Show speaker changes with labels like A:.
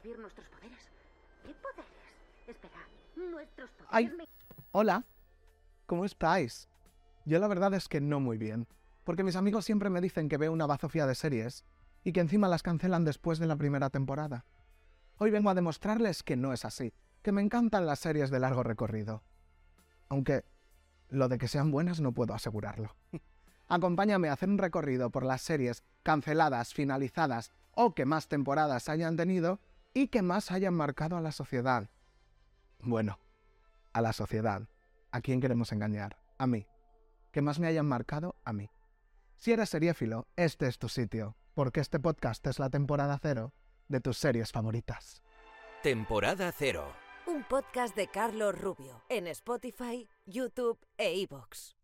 A: recibir nuestros poderes. ¿Qué poderes? Espera, nuestros poderes.
B: Ay.
A: me-
B: Hola, ¿cómo estáis? Yo la verdad es que no muy bien, porque mis amigos siempre me dicen que veo una bazofia de series y que encima las cancelan después de la primera temporada. Hoy vengo a demostrarles que no es así, que me encantan las series de largo recorrido. Aunque lo de que sean buenas no puedo asegurarlo. Acompáñame a hacer un recorrido por las series canceladas, finalizadas o que más temporadas hayan tenido y que más hayan marcado a la sociedad. Bueno, a la sociedad. ¿A quién queremos engañar? A mí. Que más me hayan marcado a mí. Si eres seriéfilo, este es tu sitio, porque este podcast es la temporada cero de tus series favoritas.
C: Temporada 0.
D: Un podcast de Carlos Rubio en Spotify, YouTube e iVoox.